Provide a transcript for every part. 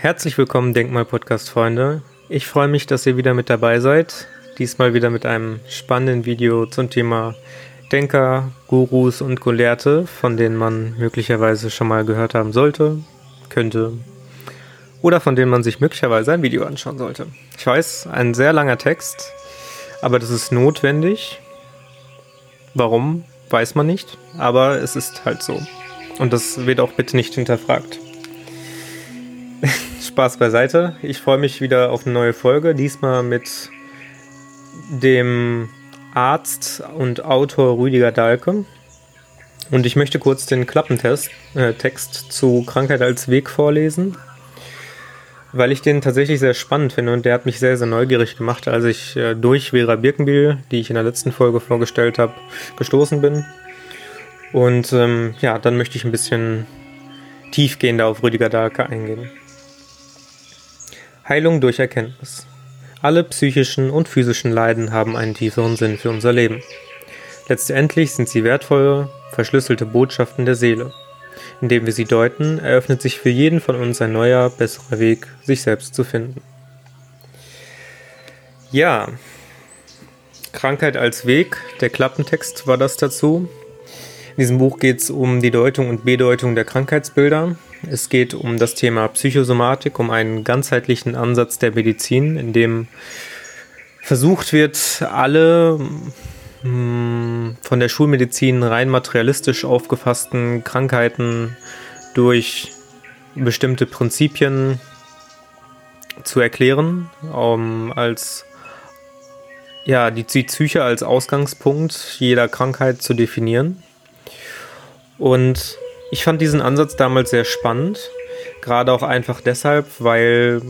Herzlich willkommen, Denkmal-Podcast-Freunde. Ich freue mich, dass ihr wieder mit dabei seid. Diesmal wieder mit einem spannenden Video zum Thema Denker, Gurus und Gelehrte, von denen man möglicherweise schon mal gehört haben sollte, könnte oder von denen man sich möglicherweise ein Video anschauen sollte. Ich weiß, ein sehr langer Text, aber das ist notwendig. Warum, weiß man nicht, aber es ist halt so. Und das wird auch bitte nicht hinterfragt. Spaß beiseite. Ich freue mich wieder auf eine neue Folge. Diesmal mit dem Arzt und Autor Rüdiger Dahlke. Und ich möchte kurz den Klappentest äh, Text zu Krankheit als Weg vorlesen, weil ich den tatsächlich sehr spannend finde und der hat mich sehr, sehr neugierig gemacht, als ich äh, durch Vera Birkenbiel, die ich in der letzten Folge vorgestellt habe, gestoßen bin. Und ähm, ja, dann möchte ich ein bisschen tiefgehender auf Rüdiger Dahlke eingehen. Heilung durch Erkenntnis. Alle psychischen und physischen Leiden haben einen tieferen Sinn für unser Leben. Letztendlich sind sie wertvolle, verschlüsselte Botschaften der Seele. Indem wir sie deuten, eröffnet sich für jeden von uns ein neuer, besserer Weg, sich selbst zu finden. Ja, Krankheit als Weg, der Klappentext war das dazu. In diesem Buch geht es um die Deutung und Bedeutung der Krankheitsbilder. Es geht um das Thema Psychosomatik, um einen ganzheitlichen Ansatz der Medizin, in dem versucht wird, alle mh, hm, von der Schulmedizin rein materialistisch aufgefassten Krankheiten durch bestimmte Prinzipien zu erklären, um als ja, die, die Psyche als Ausgangspunkt jeder Krankheit zu definieren. Und ich fand diesen Ansatz damals sehr spannend. Gerade auch einfach deshalb, weil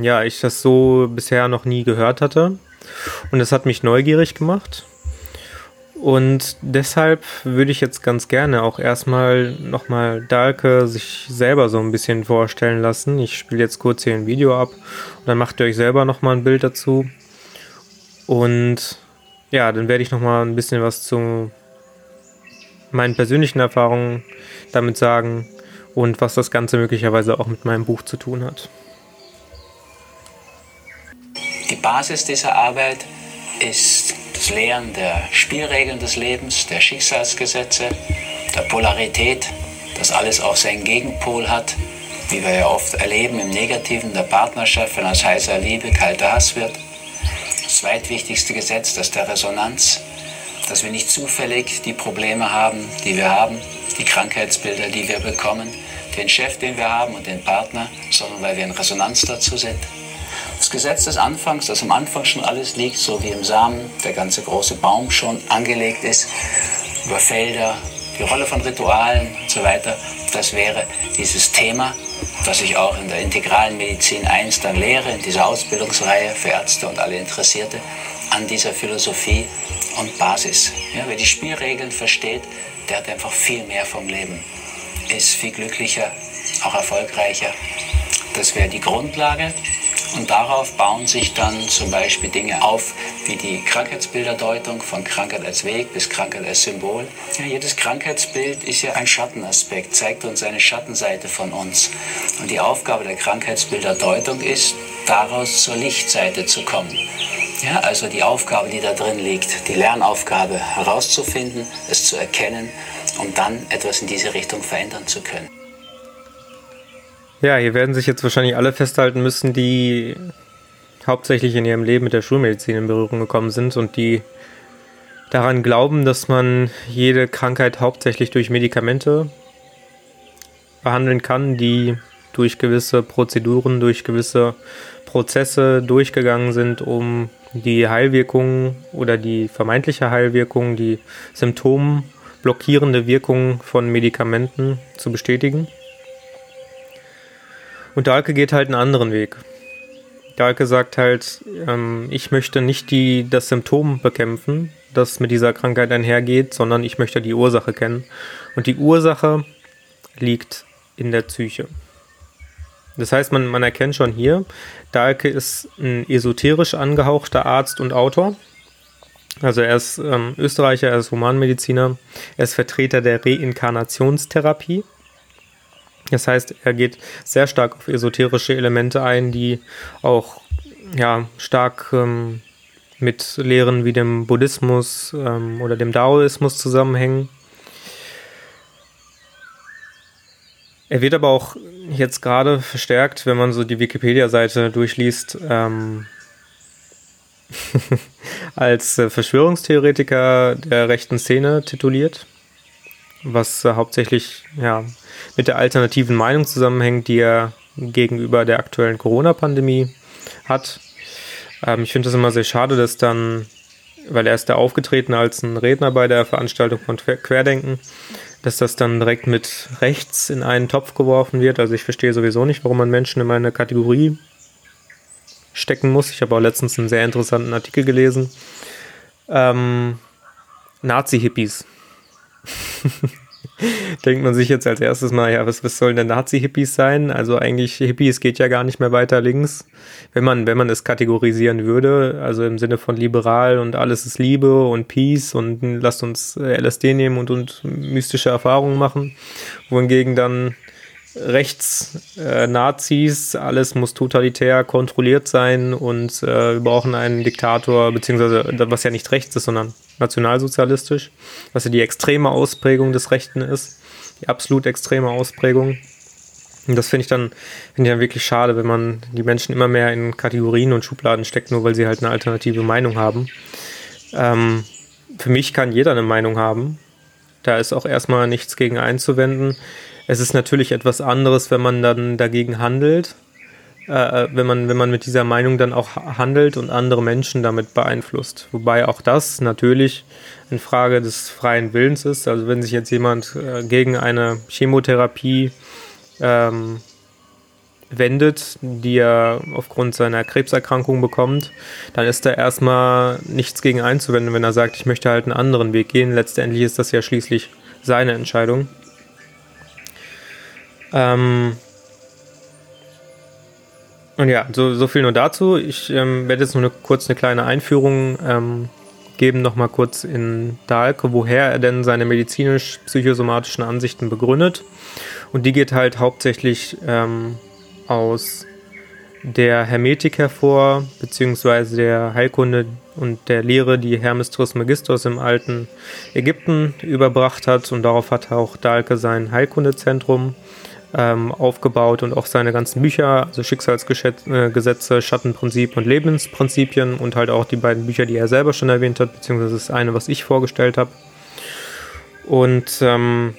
ja, ich das so bisher noch nie gehört hatte. Und es hat mich neugierig gemacht. Und deshalb würde ich jetzt ganz gerne auch erstmal nochmal Dahlke sich selber so ein bisschen vorstellen lassen. Ich spiele jetzt kurz hier ein Video ab und dann macht ihr euch selber nochmal ein Bild dazu. Und ja, dann werde ich nochmal ein bisschen was zu meinen persönlichen Erfahrungen damit sagen und was das Ganze möglicherweise auch mit meinem Buch zu tun hat. Die Basis dieser Arbeit ist das Lehren der Spielregeln des Lebens, der Schicksalsgesetze, der Polarität, dass alles auch seinen Gegenpol hat, wie wir ja oft erleben im Negativen der Partnerschaft, wenn aus heißer Liebe kalter Hass wird. Das zweitwichtigste Gesetz, das der Resonanz, dass wir nicht zufällig die Probleme haben, die wir haben, die Krankheitsbilder, die wir bekommen, den Chef, den wir haben und den Partner, sondern weil wir in Resonanz dazu sind. Das Gesetz des Anfangs, dass am Anfang schon alles liegt, so wie im Samen der ganze große Baum schon angelegt ist, über Felder, die Rolle von Ritualen und so weiter, das wäre dieses Thema, das ich auch in der integralen Medizin 1 dann lehre, in dieser Ausbildungsreihe für Ärzte und alle Interessierte, an dieser Philosophie und Basis. Ja, wer die Spielregeln versteht, der hat einfach viel mehr vom Leben, ist viel glücklicher, auch erfolgreicher. Das wäre die Grundlage. Und darauf bauen sich dann zum Beispiel Dinge auf, wie die Krankheitsbilderdeutung von Krankheit als Weg bis Krankheit als Symbol. Ja, jedes Krankheitsbild ist ja ein Schattenaspekt, zeigt uns eine Schattenseite von uns. Und die Aufgabe der Krankheitsbilderdeutung ist, daraus zur Lichtseite zu kommen. Ja, also die Aufgabe, die da drin liegt, die Lernaufgabe herauszufinden, es zu erkennen und dann etwas in diese Richtung verändern zu können. Ja, hier werden sich jetzt wahrscheinlich alle festhalten müssen, die hauptsächlich in ihrem Leben mit der Schulmedizin in Berührung gekommen sind und die daran glauben, dass man jede Krankheit hauptsächlich durch Medikamente behandeln kann, die durch gewisse Prozeduren, durch gewisse Prozesse durchgegangen sind, um die Heilwirkung oder die vermeintliche Heilwirkung, die symptomblockierende Wirkung von Medikamenten zu bestätigen. Und Dahlke geht halt einen anderen Weg. Dahlke sagt halt, ähm, ich möchte nicht die, das Symptom bekämpfen, das mit dieser Krankheit einhergeht, sondern ich möchte die Ursache kennen. Und die Ursache liegt in der Psyche. Das heißt, man, man erkennt schon hier, Dahlke ist ein esoterisch angehauchter Arzt und Autor. Also er ist ähm, Österreicher, er ist Humanmediziner, er ist Vertreter der Reinkarnationstherapie. Das heißt, er geht sehr stark auf esoterische Elemente ein, die auch ja, stark ähm, mit Lehren wie dem Buddhismus ähm, oder dem Daoismus zusammenhängen. Er wird aber auch jetzt gerade verstärkt, wenn man so die Wikipedia-Seite durchliest, ähm, als äh, Verschwörungstheoretiker der rechten Szene tituliert, was äh, hauptsächlich ja, mit der alternativen Meinung zusammenhängt, die er gegenüber der aktuellen Corona-Pandemie hat. Ähm, ich finde es immer sehr schade, dass dann, weil er ist da aufgetreten als ein Redner bei der Veranstaltung von Querdenken, dass das dann direkt mit rechts in einen Topf geworfen wird. Also ich verstehe sowieso nicht, warum man Menschen in meine Kategorie stecken muss. Ich habe auch letztens einen sehr interessanten Artikel gelesen. Ähm, Nazi-Hippies. denkt man sich jetzt als erstes mal, ja, was, was sollen denn Nazi-Hippies sein? Also eigentlich Hippies geht ja gar nicht mehr weiter links, wenn man, wenn man es kategorisieren würde, also im Sinne von liberal und alles ist Liebe und Peace und lasst uns LSD nehmen und, und mystische Erfahrungen machen, wohingegen dann rechts äh, alles muss totalitär kontrolliert sein und äh, wir brauchen einen Diktator, beziehungsweise was ja nicht rechts ist, sondern nationalsozialistisch, was ja die extreme Ausprägung des Rechten ist, die absolut extreme Ausprägung. Und das finde ich dann finde ich dann wirklich schade, wenn man die Menschen immer mehr in Kategorien und Schubladen steckt, nur weil sie halt eine alternative Meinung haben. Ähm, für mich kann jeder eine Meinung haben. Da ist auch erstmal nichts gegen einzuwenden. Es ist natürlich etwas anderes, wenn man dann dagegen handelt, äh, wenn, man, wenn man mit dieser Meinung dann auch handelt und andere Menschen damit beeinflusst. Wobei auch das natürlich eine Frage des freien Willens ist. Also wenn sich jetzt jemand äh, gegen eine Chemotherapie ähm, wendet, die er aufgrund seiner Krebserkrankung bekommt, dann ist da erstmal nichts gegen einzuwenden, wenn er sagt, ich möchte halt einen anderen Weg gehen. Letztendlich ist das ja schließlich seine Entscheidung. Ähm und ja, so, so viel nur dazu. Ich ähm, werde jetzt nur eine, kurz eine kleine Einführung ähm, geben, nochmal kurz in Dahlke, woher er denn seine medizinisch-psychosomatischen Ansichten begründet. Und die geht halt hauptsächlich ähm, aus der Hermetik hervor, beziehungsweise der Heilkunde und der Lehre, die Hermes Trismegistos im alten Ägypten überbracht hat. Und darauf hat auch Dahlke sein Heilkundezentrum ähm, aufgebaut und auch seine ganzen Bücher, also Schicksalsgesetze, Schattenprinzip und Lebensprinzipien und halt auch die beiden Bücher, die er selber schon erwähnt hat, beziehungsweise das eine, was ich vorgestellt habe. Und ähm,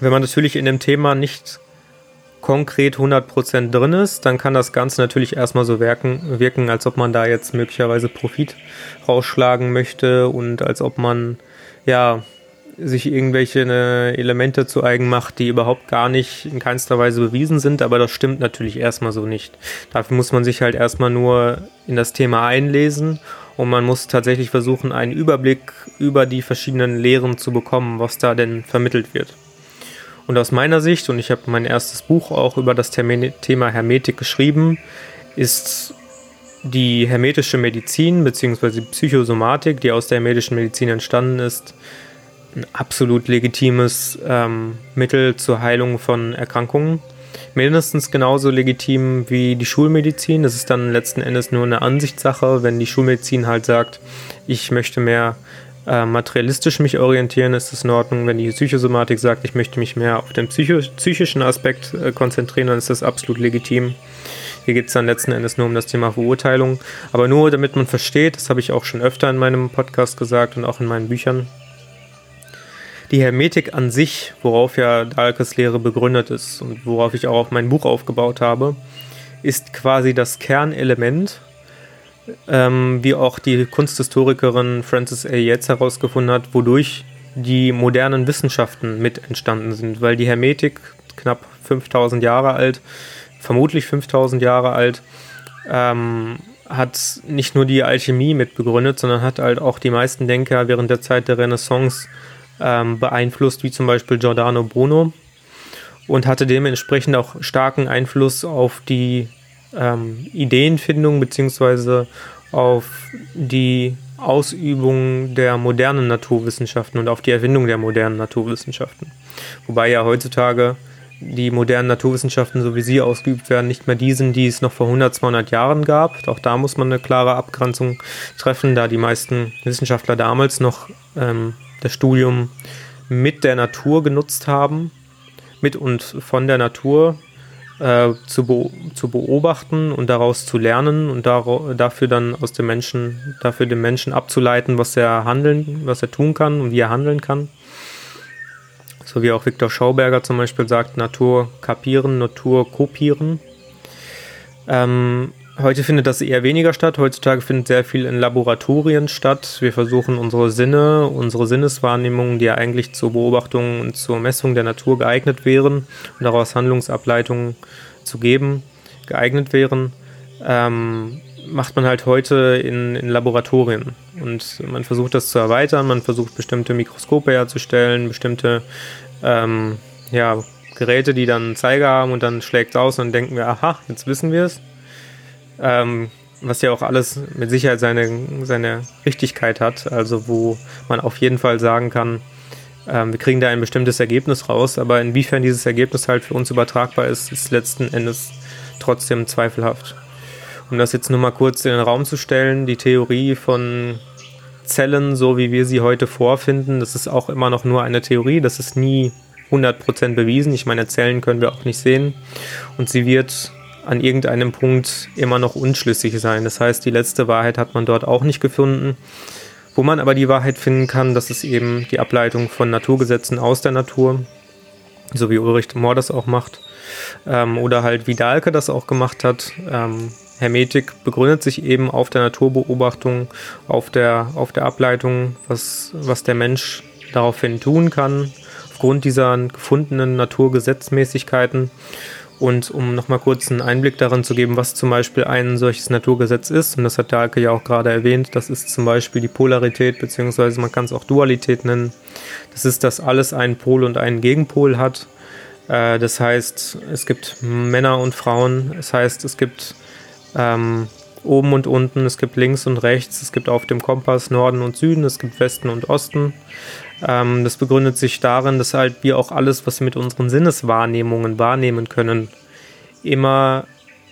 wenn man natürlich in dem Thema nicht konkret 100% drin ist, dann kann das Ganze natürlich erstmal so wirken, wirken, als ob man da jetzt möglicherweise Profit rausschlagen möchte und als ob man ja sich irgendwelche ne, Elemente zu eigen macht, die überhaupt gar nicht in keinster Weise bewiesen sind, aber das stimmt natürlich erstmal so nicht. Dafür muss man sich halt erstmal nur in das Thema einlesen und man muss tatsächlich versuchen, einen Überblick über die verschiedenen Lehren zu bekommen, was da denn vermittelt wird. Und aus meiner Sicht, und ich habe mein erstes Buch auch über das Thema Hermetik geschrieben, ist die hermetische Medizin bzw. Psychosomatik, die aus der hermetischen Medizin entstanden ist, ein absolut legitimes ähm, Mittel zur Heilung von Erkrankungen. Mindestens genauso legitim wie die Schulmedizin. Das ist dann letzten Endes nur eine Ansichtssache, wenn die Schulmedizin halt sagt, ich möchte mehr äh, materialistisch mich orientieren, ist es in Ordnung. Wenn die Psychosomatik sagt, ich möchte mich mehr auf den psycho psychischen Aspekt äh, konzentrieren, dann ist das absolut legitim. Hier geht es dann letzten Endes nur um das Thema Verurteilung. Aber nur damit man versteht, das habe ich auch schon öfter in meinem Podcast gesagt und auch in meinen Büchern, die Hermetik an sich, worauf ja Dahlkes Lehre begründet ist und worauf ich auch mein Buch aufgebaut habe, ist quasi das Kernelement, ähm, wie auch die Kunsthistorikerin Frances A. Yates herausgefunden hat, wodurch die modernen Wissenschaften mit entstanden sind, weil die Hermetik knapp 5000 Jahre alt, vermutlich 5000 Jahre alt, ähm, hat nicht nur die Alchemie mit begründet, sondern hat halt auch die meisten Denker während der Zeit der Renaissance ähm, beeinflusst, wie zum Beispiel Giordano Bruno, und hatte dementsprechend auch starken Einfluss auf die ähm, Ideenfindung bzw. auf die Ausübung der modernen Naturwissenschaften und auf die Erfindung der modernen Naturwissenschaften. Wobei ja heutzutage die modernen Naturwissenschaften, so wie sie ausgeübt werden, nicht mehr die sind, die es noch vor 100, 200 Jahren gab. Auch da muss man eine klare Abgrenzung treffen, da die meisten Wissenschaftler damals noch ähm, das Studium mit der Natur genutzt haben, mit und von der Natur äh, zu, be zu beobachten und daraus zu lernen und dafür dann aus dem Menschen, dafür den Menschen abzuleiten, was er handeln, was er tun kann und wie er handeln kann. So wie auch Viktor Schauberger zum Beispiel sagt, Natur kapieren, Natur kopieren. Ähm, Heute findet das eher weniger statt. Heutzutage findet sehr viel in Laboratorien statt. Wir versuchen unsere Sinne, unsere Sinneswahrnehmungen, die ja eigentlich zur Beobachtung und zur Messung der Natur geeignet wären und daraus Handlungsableitungen zu geben, geeignet wären, ähm, macht man halt heute in, in Laboratorien. Und man versucht das zu erweitern, man versucht bestimmte Mikroskope herzustellen, bestimmte ähm, ja, Geräte, die dann einen Zeiger haben und dann schlägt es aus und dann denken wir, aha, jetzt wissen wir es. Ähm, was ja auch alles mit Sicherheit seine, seine Richtigkeit hat, also wo man auf jeden Fall sagen kann, ähm, wir kriegen da ein bestimmtes Ergebnis raus, aber inwiefern dieses Ergebnis halt für uns übertragbar ist, ist letzten Endes trotzdem zweifelhaft. Um das jetzt nur mal kurz in den Raum zu stellen, die Theorie von Zellen, so wie wir sie heute vorfinden, das ist auch immer noch nur eine Theorie, das ist nie 100% bewiesen. Ich meine, Zellen können wir auch nicht sehen und sie wird an irgendeinem Punkt immer noch unschlüssig sein. Das heißt, die letzte Wahrheit hat man dort auch nicht gefunden. Wo man aber die Wahrheit finden kann, das ist eben die Ableitung von Naturgesetzen aus der Natur, so wie Ulrich Mohr das auch macht. Ähm, oder halt wie Dahlke das auch gemacht hat. Ähm, Hermetik begründet sich eben auf der Naturbeobachtung, auf der, auf der Ableitung, was, was der Mensch daraufhin tun kann, aufgrund dieser gefundenen Naturgesetzmäßigkeiten. Und um nochmal kurz einen Einblick darin zu geben, was zum Beispiel ein solches Naturgesetz ist, und das hat Dahlke ja auch gerade erwähnt, das ist zum Beispiel die Polarität, beziehungsweise man kann es auch Dualität nennen. Das ist, dass alles einen Pol und einen Gegenpol hat. Äh, das heißt, es gibt Männer und Frauen, das heißt, es gibt ähm, oben und unten, es gibt links und rechts, es gibt auf dem Kompass Norden und Süden, es gibt Westen und Osten. Ähm, das begründet sich darin, dass halt wir auch alles, was wir mit unseren Sinneswahrnehmungen wahrnehmen können, immer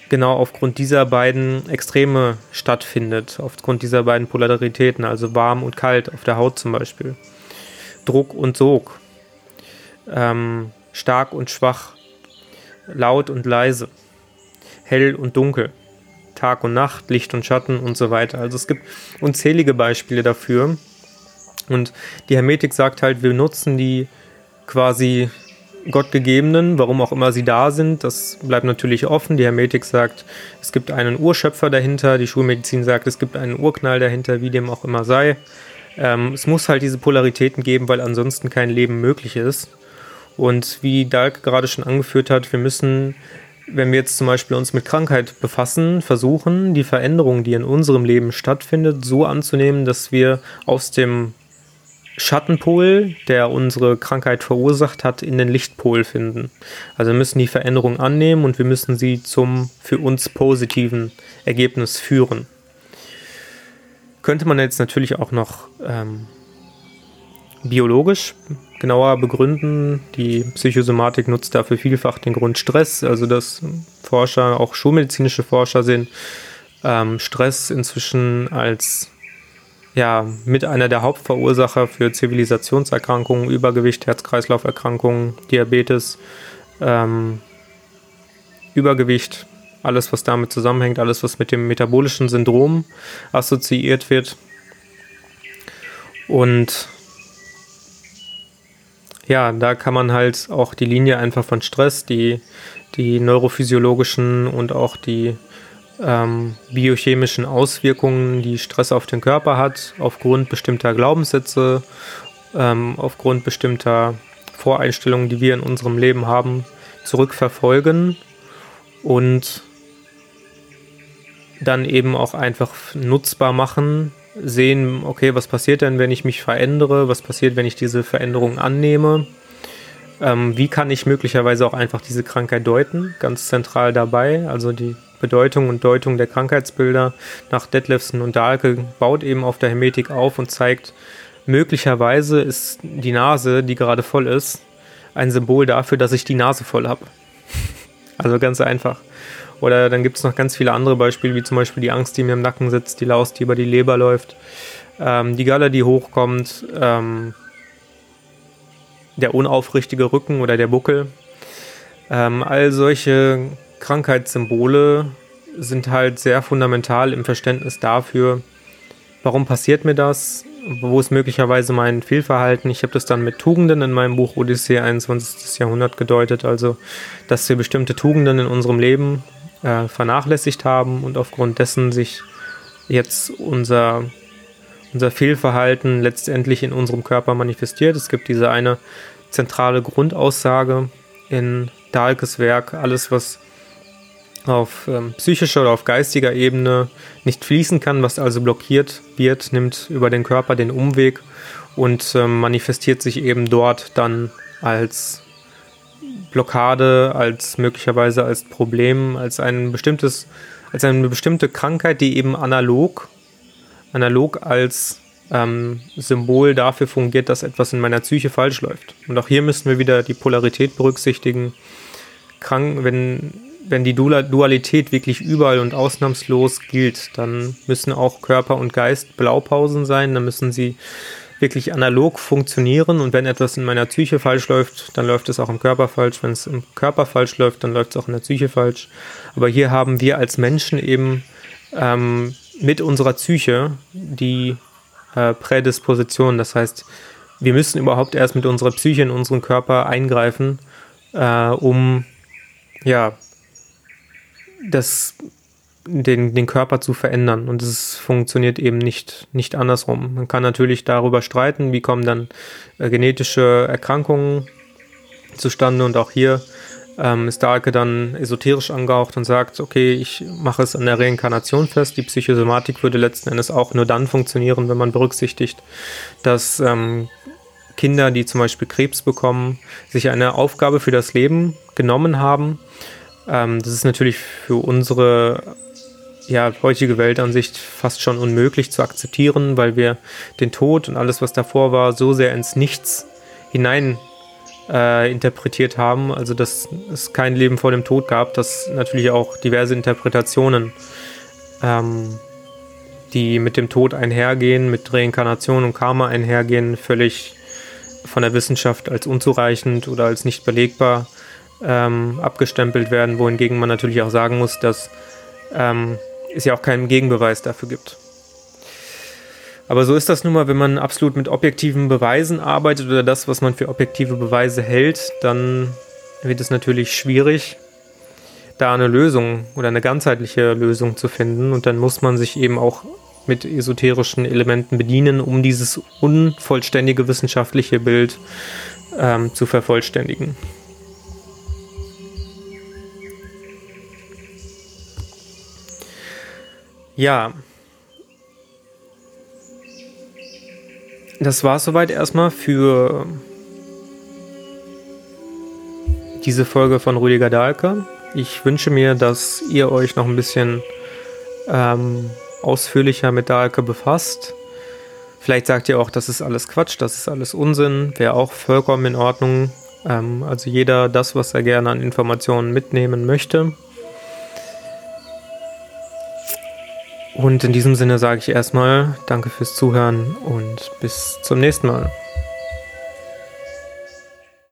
genau aufgrund dieser beiden Extreme stattfindet, aufgrund dieser beiden Polaritäten, also warm und kalt auf der Haut zum Beispiel. Druck und Sog, ähm, stark und schwach, laut und leise, hell und dunkel, Tag und Nacht, Licht und Schatten und so weiter. Also es gibt unzählige Beispiele dafür. Und die Hermetik sagt halt, wir nutzen die quasi Gottgegebenen, warum auch immer sie da sind, das bleibt natürlich offen. Die Hermetik sagt, es gibt einen Urschöpfer dahinter, die Schulmedizin sagt, es gibt einen Urknall dahinter, wie dem auch immer sei. Ähm, es muss halt diese Polaritäten geben, weil ansonsten kein Leben möglich ist. Und wie Dalk gerade schon angeführt hat, wir müssen, wenn wir jetzt zum Beispiel uns mit Krankheit befassen, versuchen, die Veränderung, die in unserem Leben stattfindet, so anzunehmen, dass wir aus dem Schattenpol, der unsere Krankheit verursacht hat, in den Lichtpol finden. Also wir müssen die Veränderung annehmen und wir müssen sie zum für uns positiven Ergebnis führen. Könnte man jetzt natürlich auch noch ähm, biologisch genauer begründen. Die Psychosomatik nutzt dafür vielfach den Grund Stress, also dass Forscher, auch schulmedizinische Forscher sehen ähm, Stress inzwischen als ja, mit einer der Hauptverursacher für Zivilisationserkrankungen, Übergewicht, Herz-Kreislauf-Erkrankungen, Diabetes, ähm, Übergewicht, alles, was damit zusammenhängt, alles, was mit dem metabolischen Syndrom assoziiert wird. Und ja, da kann man halt auch die Linie einfach von Stress, die, die neurophysiologischen und auch die ähm, biochemischen Auswirkungen, die Stress auf den Körper hat, aufgrund bestimmter Glaubenssätze, ähm, aufgrund bestimmter Voreinstellungen, die wir in unserem Leben haben, zurückverfolgen und dann eben auch einfach nutzbar machen, sehen, okay, was passiert denn, wenn ich mich verändere, was passiert, wenn ich diese Veränderung annehme, ähm, wie kann ich möglicherweise auch einfach diese Krankheit deuten, ganz zentral dabei, also die Bedeutung und Deutung der Krankheitsbilder nach Detlefsen und Dahlke baut eben auf der Hermetik auf und zeigt, möglicherweise ist die Nase, die gerade voll ist, ein Symbol dafür, dass ich die Nase voll habe. Also ganz einfach. Oder dann gibt es noch ganz viele andere Beispiele, wie zum Beispiel die Angst, die mir im Nacken sitzt, die Laus, die über die Leber läuft, ähm, die Galle, die hochkommt, ähm, der unaufrichtige Rücken oder der Buckel. Ähm, all solche Krankheitssymbole sind halt sehr fundamental im Verständnis dafür, warum passiert mir das, wo ist möglicherweise mein Fehlverhalten. Ich habe das dann mit Tugenden in meinem Buch Odyssee 21. Jahrhundert gedeutet, also dass wir bestimmte Tugenden in unserem Leben äh, vernachlässigt haben und aufgrund dessen sich jetzt unser, unser Fehlverhalten letztendlich in unserem Körper manifestiert. Es gibt diese eine zentrale Grundaussage in Dahlkes Werk, alles was auf ähm, psychischer oder auf geistiger Ebene nicht fließen kann, was also blockiert wird, nimmt über den Körper den Umweg und ähm, manifestiert sich eben dort dann als Blockade, als möglicherweise als Problem, als ein bestimmtes, als eine bestimmte Krankheit, die eben analog, analog als ähm, Symbol dafür fungiert, dass etwas in meiner Psyche falsch läuft. Und auch hier müssen wir wieder die Polarität berücksichtigen. Krank, wenn wenn die Dualität wirklich überall und ausnahmslos gilt, dann müssen auch Körper und Geist Blaupausen sein, dann müssen sie wirklich analog funktionieren und wenn etwas in meiner Psyche falsch läuft, dann läuft es auch im Körper falsch. Wenn es im Körper falsch läuft, dann läuft es auch in der Psyche falsch. Aber hier haben wir als Menschen eben ähm, mit unserer Psyche die äh, Prädisposition. Das heißt, wir müssen überhaupt erst mit unserer Psyche in unseren Körper eingreifen, äh, um ja, das, den, den Körper zu verändern. Und es funktioniert eben nicht, nicht andersrum. Man kann natürlich darüber streiten, wie kommen dann äh, genetische Erkrankungen zustande. Und auch hier ähm, ist Dahlke dann esoterisch angehaucht und sagt, okay, ich mache es an der Reinkarnation fest. Die Psychosomatik würde letzten Endes auch nur dann funktionieren, wenn man berücksichtigt, dass ähm, Kinder, die zum Beispiel Krebs bekommen, sich eine Aufgabe für das Leben genommen haben ähm, das ist natürlich für unsere ja, heutige Weltansicht fast schon unmöglich zu akzeptieren, weil wir den Tod und alles, was davor war, so sehr ins Nichts hinein äh, interpretiert haben. Also, dass es kein Leben vor dem Tod gab, dass natürlich auch diverse Interpretationen, ähm, die mit dem Tod einhergehen, mit Reinkarnation und Karma einhergehen, völlig von der Wissenschaft als unzureichend oder als nicht belegbar ähm, abgestempelt werden, wohingegen man natürlich auch sagen muss, dass ähm, es ja auch keinen Gegenbeweis dafür gibt. Aber so ist das nun mal, wenn man absolut mit objektiven Beweisen arbeitet oder das, was man für objektive Beweise hält, dann wird es natürlich schwierig, da eine Lösung oder eine ganzheitliche Lösung zu finden. Und dann muss man sich eben auch mit esoterischen Elementen bedienen, um dieses unvollständige wissenschaftliche Bild ähm, zu vervollständigen. Ja. Das war soweit erstmal für diese Folge von Rüdiger Dahlke. Ich wünsche mir, dass ihr euch noch ein bisschen ähm, ausführlicher mit Dahlke befasst. Vielleicht sagt ihr auch, das ist alles Quatsch, das ist alles Unsinn, wäre auch vollkommen in Ordnung. Ähm, also jeder das, was er gerne an Informationen mitnehmen möchte. Und in diesem Sinne sage ich erstmal Danke fürs Zuhören und bis zum nächsten Mal.